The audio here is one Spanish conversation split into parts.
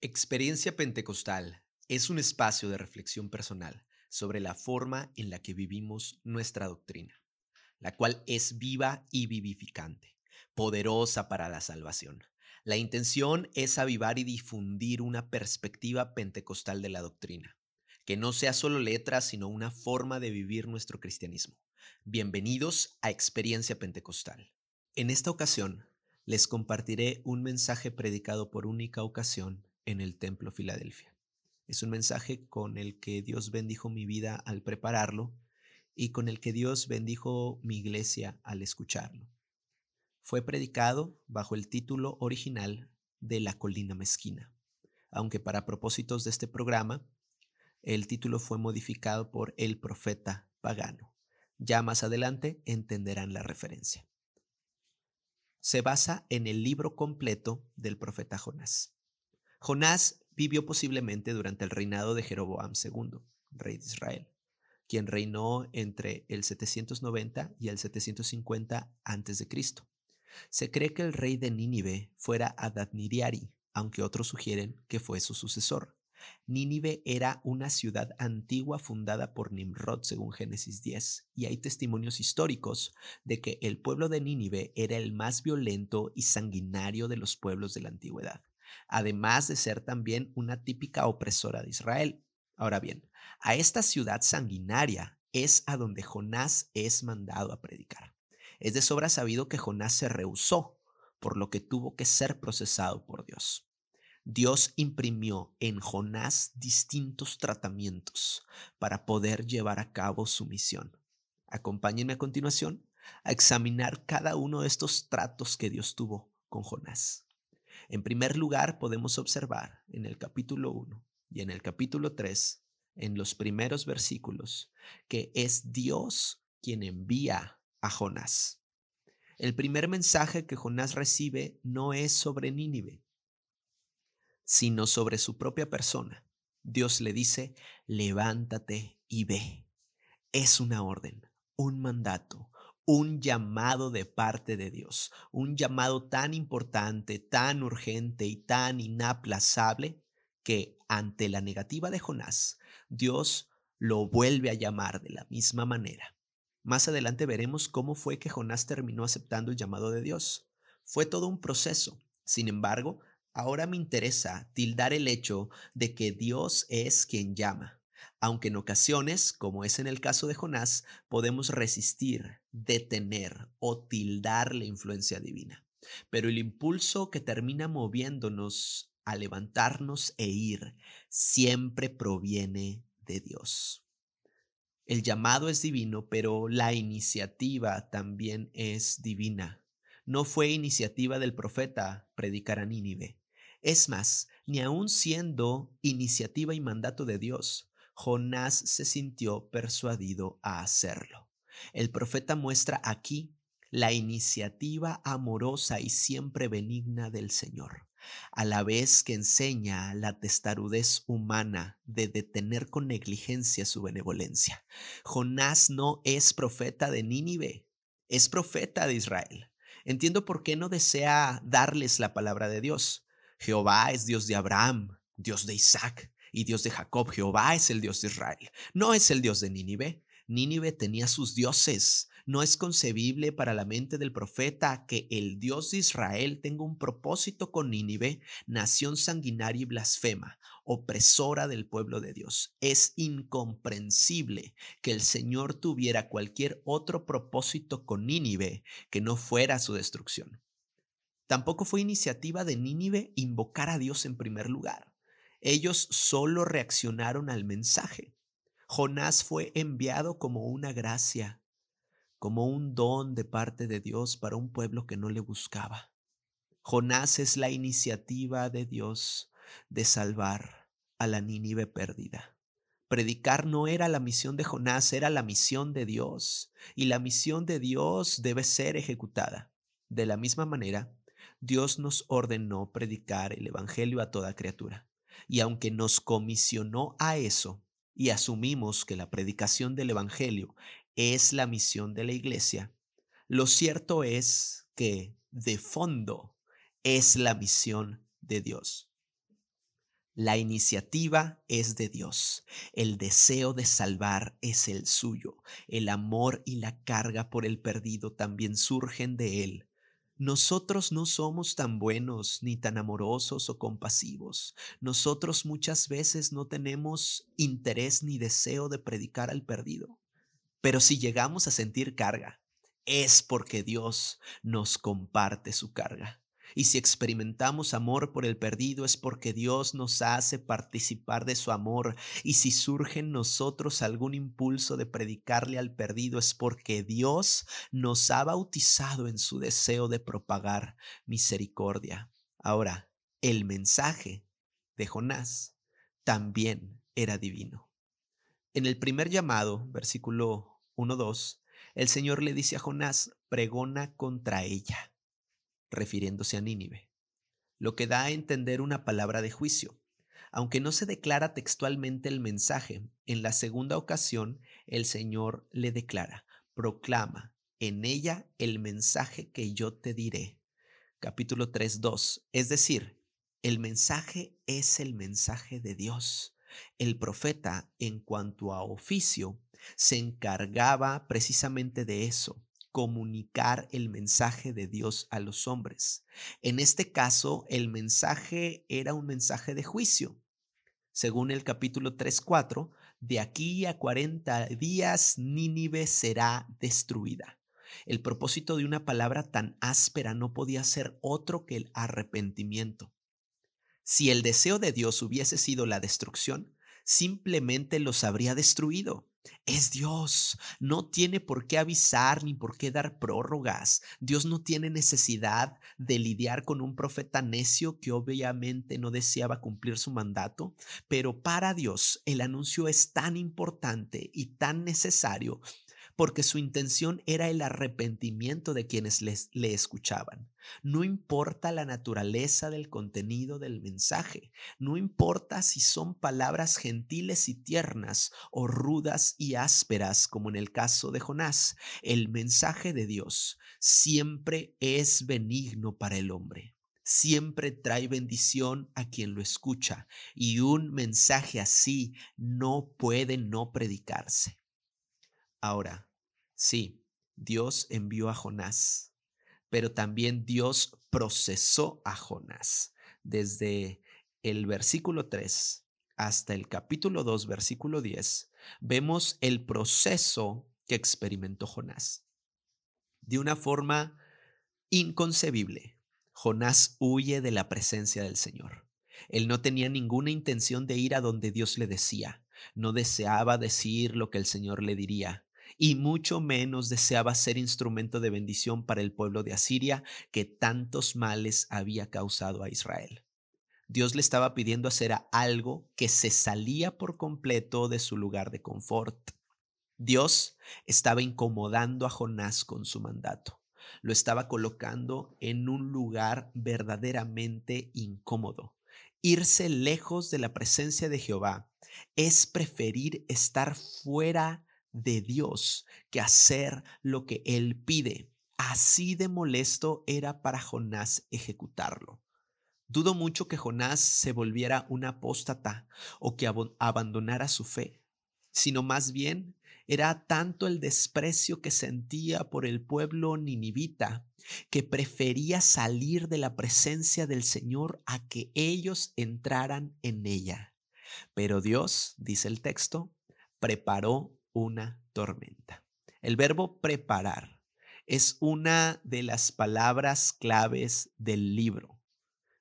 Experiencia Pentecostal es un espacio de reflexión personal sobre la forma en la que vivimos nuestra doctrina, la cual es viva y vivificante, poderosa para la salvación. La intención es avivar y difundir una perspectiva pentecostal de la doctrina, que no sea solo letras, sino una forma de vivir nuestro cristianismo. Bienvenidos a Experiencia Pentecostal. En esta ocasión, les compartiré un mensaje predicado por única ocasión en el Templo Filadelfia. Es un mensaje con el que Dios bendijo mi vida al prepararlo y con el que Dios bendijo mi iglesia al escucharlo. Fue predicado bajo el título original de La colina mezquina, aunque para propósitos de este programa, el título fue modificado por El profeta pagano. Ya más adelante entenderán la referencia. Se basa en el libro completo del profeta Jonás. Jonás vivió posiblemente durante el reinado de Jeroboam II, rey de Israel, quien reinó entre el 790 y el 750 a.C. Se cree que el rey de Nínive fuera Adad-Niriari, aunque otros sugieren que fue su sucesor. Nínive era una ciudad antigua fundada por Nimrod según Génesis 10, y hay testimonios históricos de que el pueblo de Nínive era el más violento y sanguinario de los pueblos de la antigüedad además de ser también una típica opresora de Israel. Ahora bien, a esta ciudad sanguinaria es a donde Jonás es mandado a predicar. Es de sobra sabido que Jonás se rehusó, por lo que tuvo que ser procesado por Dios. Dios imprimió en Jonás distintos tratamientos para poder llevar a cabo su misión. Acompáñenme a continuación a examinar cada uno de estos tratos que Dios tuvo con Jonás. En primer lugar, podemos observar en el capítulo 1 y en el capítulo 3, en los primeros versículos, que es Dios quien envía a Jonás. El primer mensaje que Jonás recibe no es sobre Nínive, sino sobre su propia persona. Dios le dice, levántate y ve. Es una orden, un mandato, un llamado de parte de Dios, un llamado tan importante, tan urgente y tan inaplazable que ante la negativa de Jonás, Dios lo vuelve a llamar de la misma manera. Más adelante veremos cómo fue que Jonás terminó aceptando el llamado de Dios. Fue todo un proceso. Sin embargo, ahora me interesa tildar el hecho de que Dios es quien llama aunque en ocasiones, como es en el caso de Jonás, podemos resistir, detener o tildar la influencia divina. Pero el impulso que termina moviéndonos a levantarnos e ir siempre proviene de Dios. El llamado es divino, pero la iniciativa también es divina. No fue iniciativa del profeta predicar a Nínive. Es más, ni aun siendo iniciativa y mandato de Dios, Jonás se sintió persuadido a hacerlo. El profeta muestra aquí la iniciativa amorosa y siempre benigna del Señor, a la vez que enseña la testarudez humana de detener con negligencia su benevolencia. Jonás no es profeta de Nínive, es profeta de Israel. Entiendo por qué no desea darles la palabra de Dios. Jehová es Dios de Abraham, Dios de Isaac, y Dios de Jacob, Jehová es el Dios de Israel, no es el Dios de Nínive. Nínive tenía sus dioses. No es concebible para la mente del profeta que el Dios de Israel tenga un propósito con Nínive, nación sanguinaria y blasfema, opresora del pueblo de Dios. Es incomprensible que el Señor tuviera cualquier otro propósito con Nínive que no fuera su destrucción. Tampoco fue iniciativa de Nínive invocar a Dios en primer lugar. Ellos solo reaccionaron al mensaje. Jonás fue enviado como una gracia, como un don de parte de Dios para un pueblo que no le buscaba. Jonás es la iniciativa de Dios de salvar a la Nínive perdida. Predicar no era la misión de Jonás, era la misión de Dios. Y la misión de Dios debe ser ejecutada. De la misma manera, Dios nos ordenó predicar el Evangelio a toda criatura. Y aunque nos comisionó a eso y asumimos que la predicación del Evangelio es la misión de la iglesia, lo cierto es que de fondo es la misión de Dios. La iniciativa es de Dios, el deseo de salvar es el suyo, el amor y la carga por el perdido también surgen de Él. Nosotros no somos tan buenos ni tan amorosos o compasivos. Nosotros muchas veces no tenemos interés ni deseo de predicar al perdido. Pero si llegamos a sentir carga, es porque Dios nos comparte su carga. Y si experimentamos amor por el perdido es porque Dios nos hace participar de su amor. Y si surge en nosotros algún impulso de predicarle al perdido es porque Dios nos ha bautizado en su deseo de propagar misericordia. Ahora, el mensaje de Jonás también era divino. En el primer llamado, versículo 1-2, el Señor le dice a Jonás, pregona contra ella refiriéndose a Nínive, lo que da a entender una palabra de juicio. Aunque no se declara textualmente el mensaje, en la segunda ocasión el Señor le declara, proclama en ella el mensaje que yo te diré. Capítulo 3.2. Es decir, el mensaje es el mensaje de Dios. El profeta, en cuanto a oficio, se encargaba precisamente de eso, comunicar el mensaje de Dios a los hombres. En este caso, el mensaje era un mensaje de juicio. Según el capítulo 3.4, de aquí a 40 días Nínive será destruida. El propósito de una palabra tan áspera no podía ser otro que el arrepentimiento. Si el deseo de Dios hubiese sido la destrucción, simplemente los habría destruido. Es Dios, no tiene por qué avisar ni por qué dar prórrogas. Dios no tiene necesidad de lidiar con un profeta necio que obviamente no deseaba cumplir su mandato, pero para Dios el anuncio es tan importante y tan necesario porque su intención era el arrepentimiento de quienes les, le escuchaban. No importa la naturaleza del contenido del mensaje, no importa si son palabras gentiles y tiernas o rudas y ásperas, como en el caso de Jonás, el mensaje de Dios siempre es benigno para el hombre siempre trae bendición a quien lo escucha y un mensaje así no puede no predicarse. Ahora, Sí, Dios envió a Jonás, pero también Dios procesó a Jonás. Desde el versículo 3 hasta el capítulo 2, versículo 10, vemos el proceso que experimentó Jonás. De una forma inconcebible, Jonás huye de la presencia del Señor. Él no tenía ninguna intención de ir a donde Dios le decía, no deseaba decir lo que el Señor le diría, y mucho menos deseaba ser instrumento de bendición para el pueblo de Asiria que tantos males había causado a Israel. Dios le estaba pidiendo hacer algo que se salía por completo de su lugar de confort. Dios estaba incomodando a Jonás con su mandato. Lo estaba colocando en un lugar verdaderamente incómodo. Irse lejos de la presencia de Jehová es preferir estar fuera de Dios que hacer lo que él pide. Así de molesto era para Jonás ejecutarlo. Dudo mucho que Jonás se volviera un apóstata o que abandonara su fe, sino más bien era tanto el desprecio que sentía por el pueblo ninivita que prefería salir de la presencia del Señor a que ellos entraran en ella. Pero Dios, dice el texto, preparó una tormenta. El verbo preparar es una de las palabras claves del libro.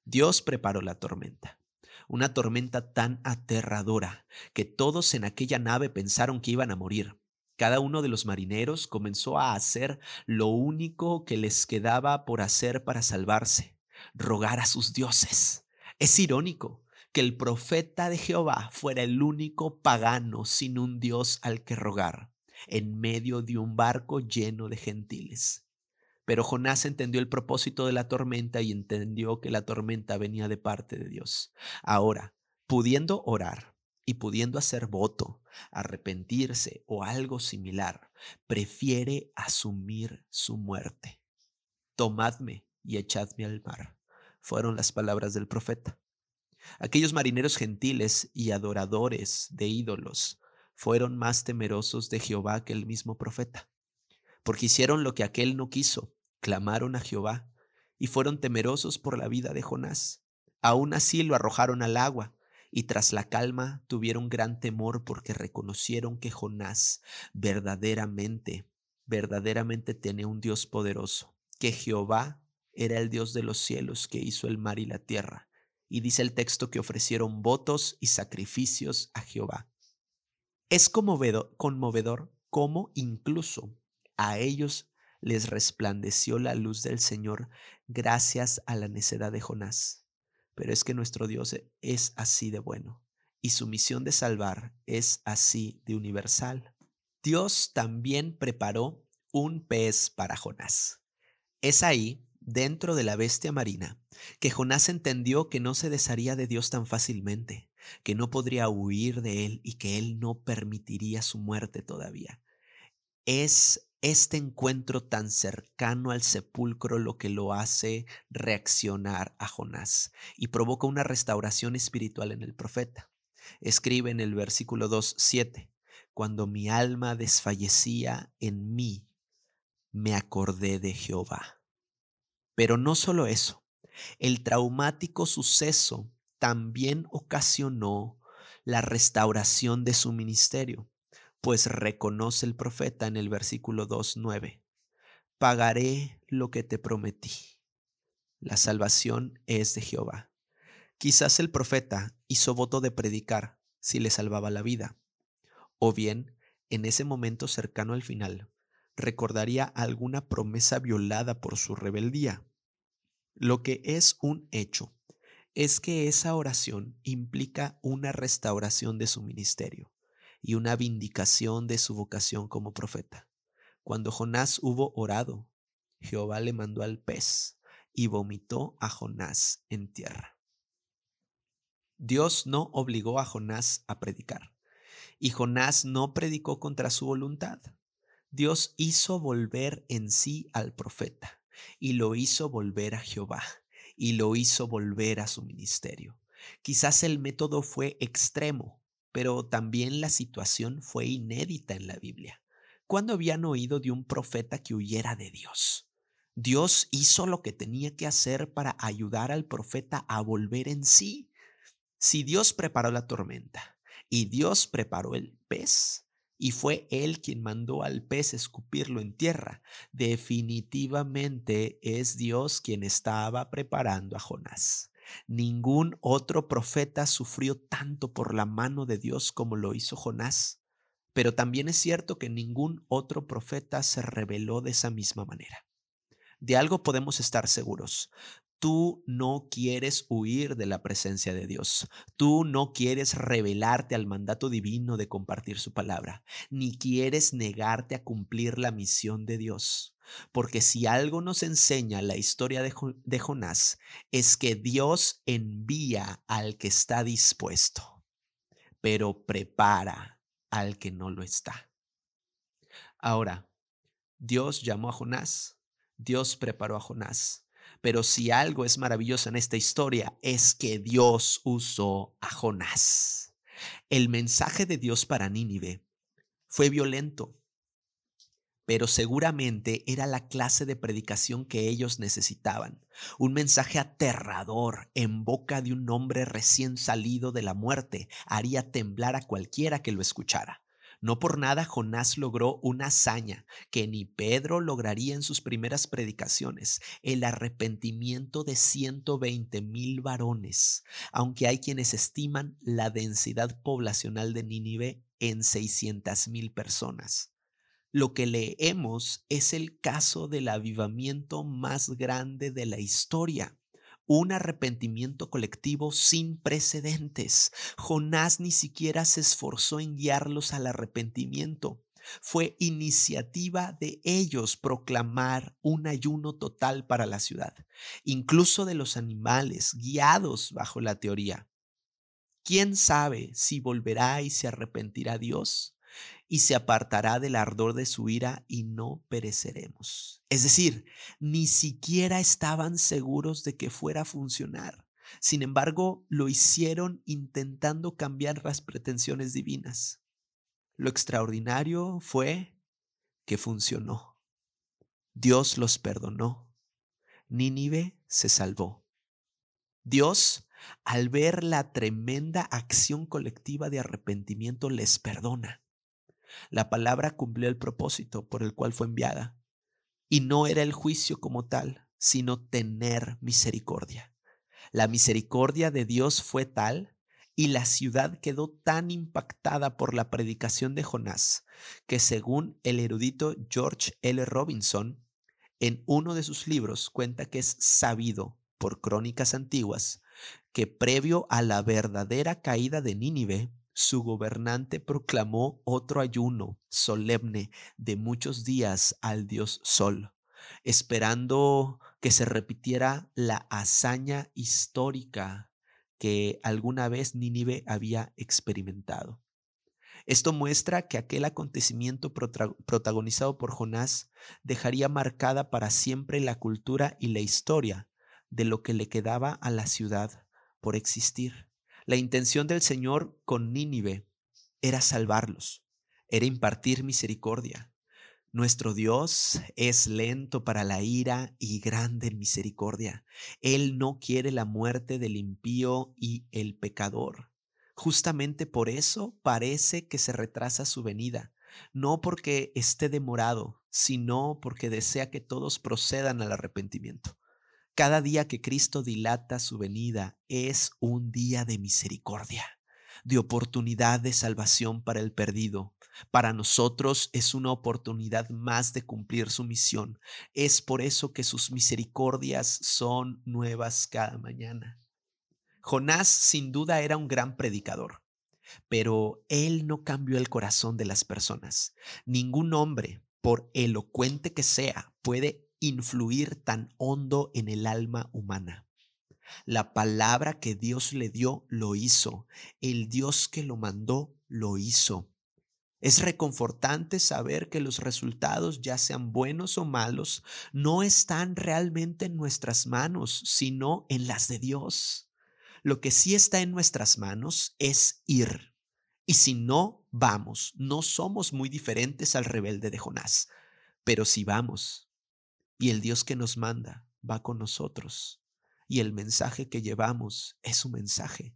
Dios preparó la tormenta, una tormenta tan aterradora que todos en aquella nave pensaron que iban a morir. Cada uno de los marineros comenzó a hacer lo único que les quedaba por hacer para salvarse, rogar a sus dioses. Es irónico, que el profeta de Jehová fuera el único pagano sin un Dios al que rogar, en medio de un barco lleno de gentiles. Pero Jonás entendió el propósito de la tormenta y entendió que la tormenta venía de parte de Dios. Ahora, pudiendo orar y pudiendo hacer voto, arrepentirse o algo similar, prefiere asumir su muerte. Tomadme y echadme al mar, fueron las palabras del profeta. Aquellos marineros gentiles y adoradores de ídolos fueron más temerosos de Jehová que el mismo profeta, porque hicieron lo que aquel no quiso, clamaron a Jehová y fueron temerosos por la vida de Jonás. Aún así lo arrojaron al agua y tras la calma tuvieron gran temor porque reconocieron que Jonás verdaderamente, verdaderamente tenía un Dios poderoso, que Jehová era el Dios de los cielos que hizo el mar y la tierra. Y dice el texto que ofrecieron votos y sacrificios a Jehová. Es conmovedor, conmovedor cómo incluso a ellos les resplandeció la luz del Señor gracias a la necedad de Jonás. Pero es que nuestro Dios es así de bueno y su misión de salvar es así de universal. Dios también preparó un pez para Jonás. Es ahí, dentro de la bestia marina, que Jonás entendió que no se desharía de Dios tan fácilmente, que no podría huir de él y que él no permitiría su muerte todavía. Es este encuentro tan cercano al sepulcro lo que lo hace reaccionar a Jonás y provoca una restauración espiritual en el profeta. Escribe en el versículo 2, 7, cuando mi alma desfallecía en mí, me acordé de Jehová. Pero no solo eso, el traumático suceso también ocasionó la restauración de su ministerio pues reconoce el profeta en el versículo 2.9, pagaré lo que te prometí. La salvación es de Jehová. Quizás el profeta hizo voto de predicar si le salvaba la vida, o bien, en ese momento cercano al final, recordaría alguna promesa violada por su rebeldía. Lo que es un hecho es que esa oración implica una restauración de su ministerio y una vindicación de su vocación como profeta. Cuando Jonás hubo orado, Jehová le mandó al pez y vomitó a Jonás en tierra. Dios no obligó a Jonás a predicar, y Jonás no predicó contra su voluntad. Dios hizo volver en sí al profeta, y lo hizo volver a Jehová, y lo hizo volver a su ministerio. Quizás el método fue extremo, pero también la situación fue inédita en la Biblia. ¿Cuándo habían oído de un profeta que huyera de Dios? Dios hizo lo que tenía que hacer para ayudar al profeta a volver en sí. Si Dios preparó la tormenta y Dios preparó el pez, y fue él quien mandó al pez escupirlo en tierra. Definitivamente es Dios quien estaba preparando a Jonás. Ningún otro profeta sufrió tanto por la mano de Dios como lo hizo Jonás, pero también es cierto que ningún otro profeta se reveló de esa misma manera. De algo podemos estar seguros. Tú no quieres huir de la presencia de Dios. Tú no quieres rebelarte al mandato divino de compartir su palabra, ni quieres negarte a cumplir la misión de Dios. Porque si algo nos enseña la historia de, Jonás es que Dios envía al que está dispuesto, pero prepara al que no lo está. Ahora, Dios llamó a Jonás, Dios preparó a Jonás pero si algo es maravilloso en esta historia es que Dios usó a Jonás. El mensaje de Dios para Nínive fue violento, pero seguramente era la clase de predicación que ellos necesitaban. Un mensaje aterrador en boca de un hombre recién salido de la muerte haría temblar a cualquiera que lo escuchara. No por nada Jonás logró una hazaña que ni Pedro lograría en sus primeras predicaciones, el arrepentimiento de 120 mil varones, aunque hay quienes estiman la densidad poblacional de Nínive en 600 mil personas. Lo que leemos es el caso del avivamiento más grande de la historia un arrepentimiento colectivo sin precedentes. Jonás ni siquiera se esforzó en guiarlos al arrepentimiento. Fue iniciativa de ellos proclamar un ayuno total para la ciudad, incluso de los animales, guiados bajo la teoría. ¿Quién sabe si volverá y se arrepentirá Dios? Y se apartará del ardor de su ira y no pereceremos. Es decir, ni siquiera estaban seguros de que fuera a funcionar. Sin embargo, lo hicieron intentando cambiar las pretensiones divinas. Lo extraordinario fue que funcionó. Dios los perdonó. Nínive se salvó. Dios, al ver la tremenda acción colectiva de arrepentimiento, les perdona. La palabra cumplió el propósito por el cual fue enviada. Y no era el juicio como tal, sino tener misericordia. La misericordia de Dios fue tal y la ciudad quedó tan impactada por la predicación de Jonás que según el erudito George L. Robinson, en uno de sus libros cuenta que es sabido por crónicas antiguas que previo a la verdadera caída de Nínive, su gobernante proclamó otro ayuno solemne de muchos días al dios Sol, esperando que se repitiera la hazaña histórica que alguna vez Nínive había experimentado. Esto muestra que aquel acontecimiento protagonizado por Jonás dejaría marcada para siempre la cultura y la historia de lo que le quedaba a la ciudad por existir. La intención del Señor con Nínive era salvarlos, era impartir misericordia. Nuestro Dios es lento para la ira y grande en misericordia. Él no quiere la muerte del impío y el pecador. Justamente por eso parece que se retrasa su venida, no porque esté demorado, sino porque desea que todos procedan al arrepentimiento. Cada día que Cristo dilata su venida es un día de misericordia, de oportunidad de salvación para el perdido. Para nosotros es una oportunidad más de cumplir su misión. Es por eso que sus misericordias son nuevas cada mañana. Jonás sin duda era un gran predicador, pero él no cambió el corazón de las personas. Ningún hombre, por elocuente que sea, puede influir tan hondo en el alma humana. La palabra que Dios le dio lo hizo. El Dios que lo mandó lo hizo. Es reconfortante saber que los resultados, ya sean buenos o malos, no están realmente en nuestras manos, sino en las de Dios. Lo que sí está en nuestras manos es ir. Y si no vamos, no somos muy diferentes al rebelde de Jonás. Pero si vamos, y el Dios que nos manda va con nosotros. Y el mensaje que llevamos es su mensaje.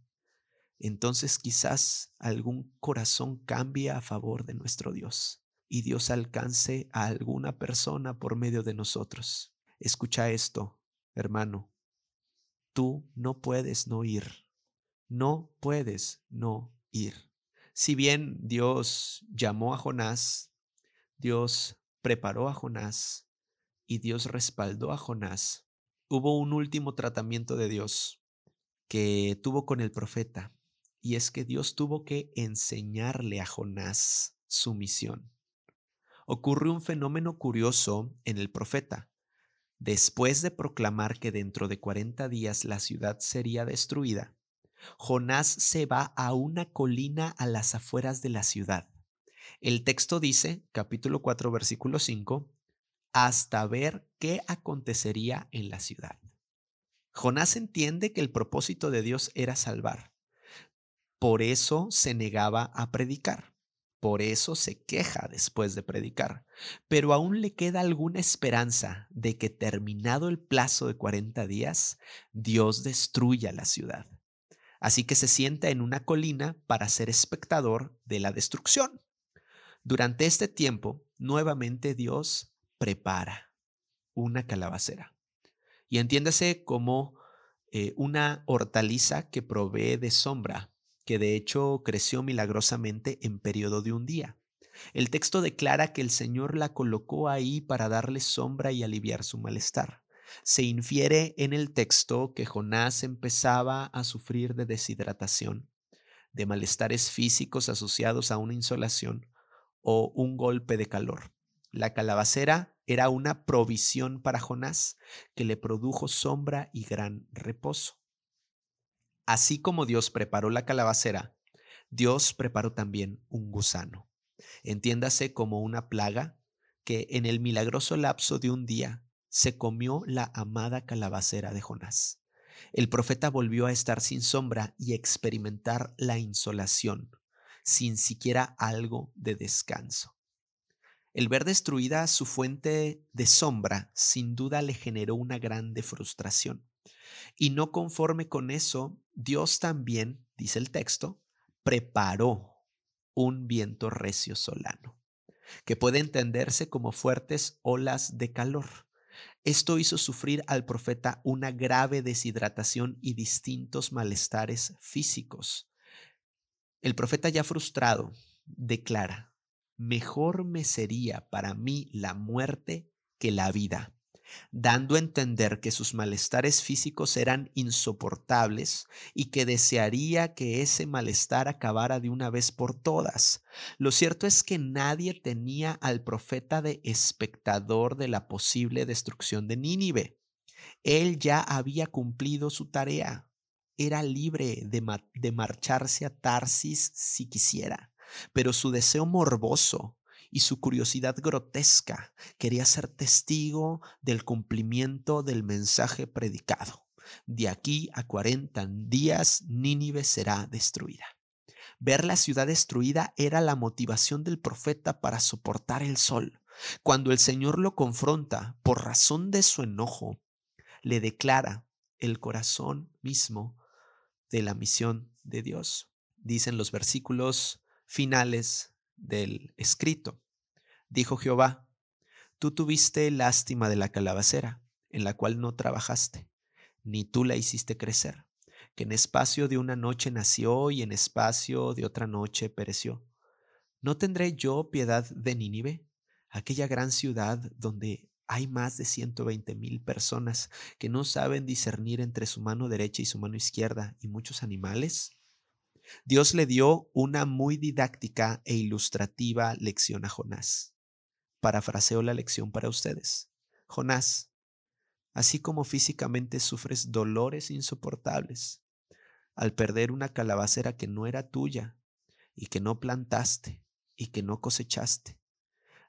Entonces quizás algún corazón cambie a favor de nuestro Dios y Dios alcance a alguna persona por medio de nosotros. Escucha esto, hermano. Tú no puedes no ir. No puedes no ir. Si bien Dios llamó a Jonás, Dios preparó a Jonás, y Dios respaldó a Jonás, hubo un último tratamiento de Dios que tuvo con el profeta, y es que Dios tuvo que enseñarle a Jonás su misión. Ocurre un fenómeno curioso en el profeta. Después de proclamar que dentro de 40 días la ciudad sería destruida, Jonás se va a una colina a las afueras de la ciudad. El texto dice, capítulo 4, versículo 5, hasta ver qué acontecería en la ciudad. Jonás entiende que el propósito de Dios era salvar. Por eso se negaba a predicar. Por eso se queja después de predicar. Pero aún le queda alguna esperanza de que terminado el plazo de 40 días, Dios destruya la ciudad. Así que se sienta en una colina para ser espectador de la destrucción. Durante este tiempo, nuevamente Dios prepara una calabacera. Y entiéndase como eh, una hortaliza que provee de sombra, que de hecho creció milagrosamente en periodo de un día. El texto declara que el Señor la colocó ahí para darle sombra y aliviar su malestar. Se infiere en el texto que Jonás empezaba a sufrir de deshidratación, de malestares físicos asociados a una insolación o un golpe de calor. La calabacera era una provisión para Jonás que le produjo sombra y gran reposo. Así como Dios preparó la calabacera, Dios preparó también un gusano. Entiéndase como una plaga que en el milagroso lapso de un día se comió la amada calabacera de Jonás. el profeta volvió a estar sin sombra y experimentar la insolación, sin siquiera algo de descanso. El ver destruida su fuente de sombra sin duda le generó una grande frustración. Y no conforme con eso, Dios también, dice el texto, preparó un viento recio solano, que puede entenderse como fuertes olas de calor. Esto hizo sufrir al profeta una grave deshidratación y distintos malestares físicos. El profeta ya frustrado declara, mejor me sería para mí la muerte que la vida, dando a entender que sus malestares físicos eran insoportables y que desearía que ese malestar acabara de una vez por todas. Lo cierto es que nadie tenía al profeta de espectador de la posible destrucción de Nínive. Él ya había cumplido su tarea. Era libre de, de marcharse a Tarsis si quisiera pero su deseo morboso y su curiosidad grotesca quería ser testigo del cumplimiento del mensaje predicado. De aquí a 40 días Nínive será destruida. Ver la ciudad destruida era la motivación del profeta para soportar el sol. Cuando el Señor lo confronta por razón de su enojo, le declara el corazón mismo de la misión de Dios. Dicen los versículos finales del escrito. Dijo Jehová, tú tuviste lástima de la calabacera, en la cual no trabajaste, ni tú la hiciste crecer, que en espacio de una noche nació y en espacio de otra noche pereció. ¿No tendré yo piedad de Nínive, aquella gran ciudad donde hay más de ciento veinte mil personas que no saben discernir entre su mano derecha y su mano izquierda y muchos animales? Dios le dio una muy didáctica e ilustrativa lección a Jonás. Parafraseo la lección para ustedes. Jonás, así como físicamente sufres dolores insoportables al perder una calabacera que no era tuya y que no plantaste y que no cosechaste,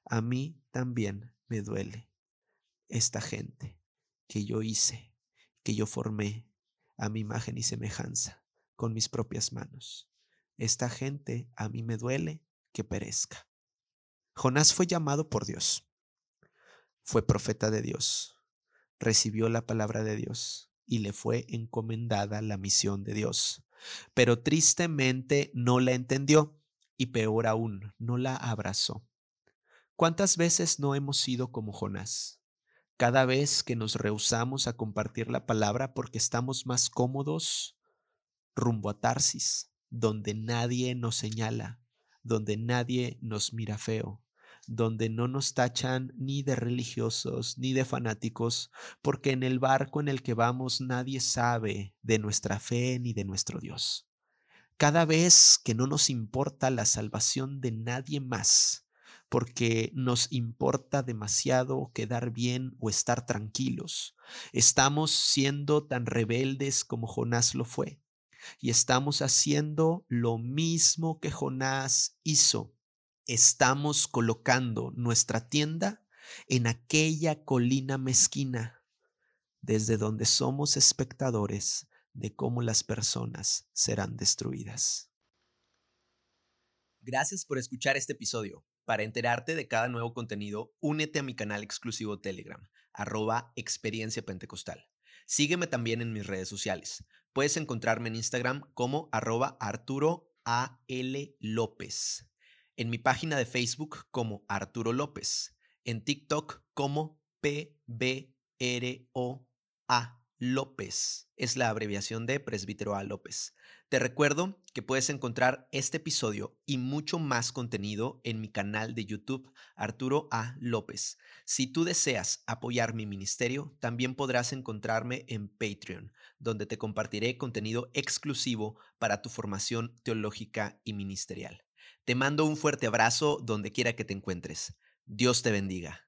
a mí también me duele esta gente que yo hice, que yo formé a mi imagen y semejanza con mis propias manos. Esta gente a mí me duele que perezca. Jonás fue llamado por Dios. Fue profeta de Dios. Recibió la palabra de Dios y le fue encomendada la misión de Dios. Pero tristemente no la entendió y peor aún, no la abrazó. ¿Cuántas veces no hemos sido como Jonás? Cada vez que nos rehusamos a compartir la palabra porque estamos más cómodos rumbo a Tarsis, donde nadie nos señala, donde nadie nos mira feo, donde no nos tachan ni de religiosos ni de fanáticos, porque en el barco en el que vamos nadie sabe de nuestra fe ni de nuestro Dios. Cada vez que no nos importa la salvación de nadie más, porque nos importa demasiado quedar bien o estar tranquilos, estamos siendo tan rebeldes como Jonás lo fue y estamos haciendo lo mismo que Jonás hizo. Estamos colocando nuestra tienda en aquella colina mezquina, desde donde somos espectadores de cómo las personas serán destruidas. Gracias por escuchar este episodio. Para enterarte de cada nuevo contenido, únete a mi canal exclusivo Telegram, arroba experiencia pentecostal. Sígueme también en mis redes sociales. Puedes encontrarme en Instagram como arroba Arturo A. López. En mi página de Facebook como Arturo López. En TikTok como PBROA López. Es la abreviación de Presbítero A. López. Te recuerdo que puedes encontrar este episodio y mucho más contenido en mi canal de YouTube Arturo A. López. Si tú deseas apoyar mi ministerio, también podrás encontrarme en Patreon, donde te compartiré contenido exclusivo para tu formación teológica y ministerial. Te mando un fuerte abrazo donde quiera que te encuentres. Dios te bendiga.